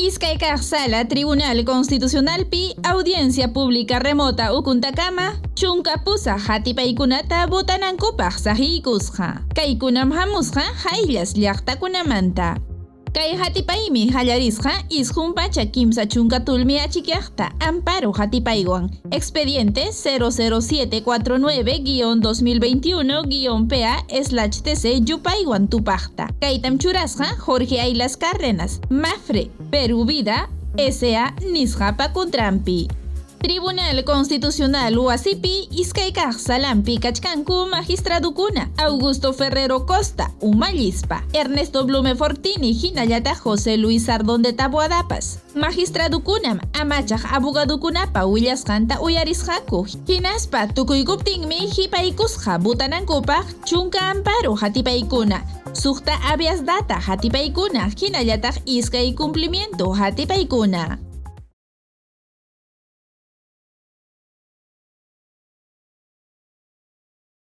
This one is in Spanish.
Iskay Sala Tribunal Constitucional Pi Audiencia Pública Remota Ukuntakama Chunka Pusa Hatipaykunata Botanankupaq Sahikusqa Kaykunam hamusqa hayllas llaqtakunamanta Kay hatipaymi hallarisqa isqunpacha kimsa chunkatulmi achikyaqta. Amparo hatipaywan. Expediente 00749-2021-PA slash TC yupaywan tupaqta. Kaytam churasqa Jorge Aylas Cárdenas Mafre Perú Vida S.A. Nisqapa Contrampi Tribunal Constitucional Huasipi Iskaykaq Salampi Kachkanku Magistradukuna Augusto Ferrero Costa Umallispa Ernesto Blume Fortini Hinallata José Luis Ardón de Taboadapas Magistradukunam Amachaj Abogadukunapa Willasqanta Uyarisqaku Hinaspa Tukuykuptinmi Hipaykusqa Butanankupaq Chunka Amparo Hatipaykuna Sukta Avias Data Hatipaykuna Hinallataq Iskay Cumplimiento Hatipaykuna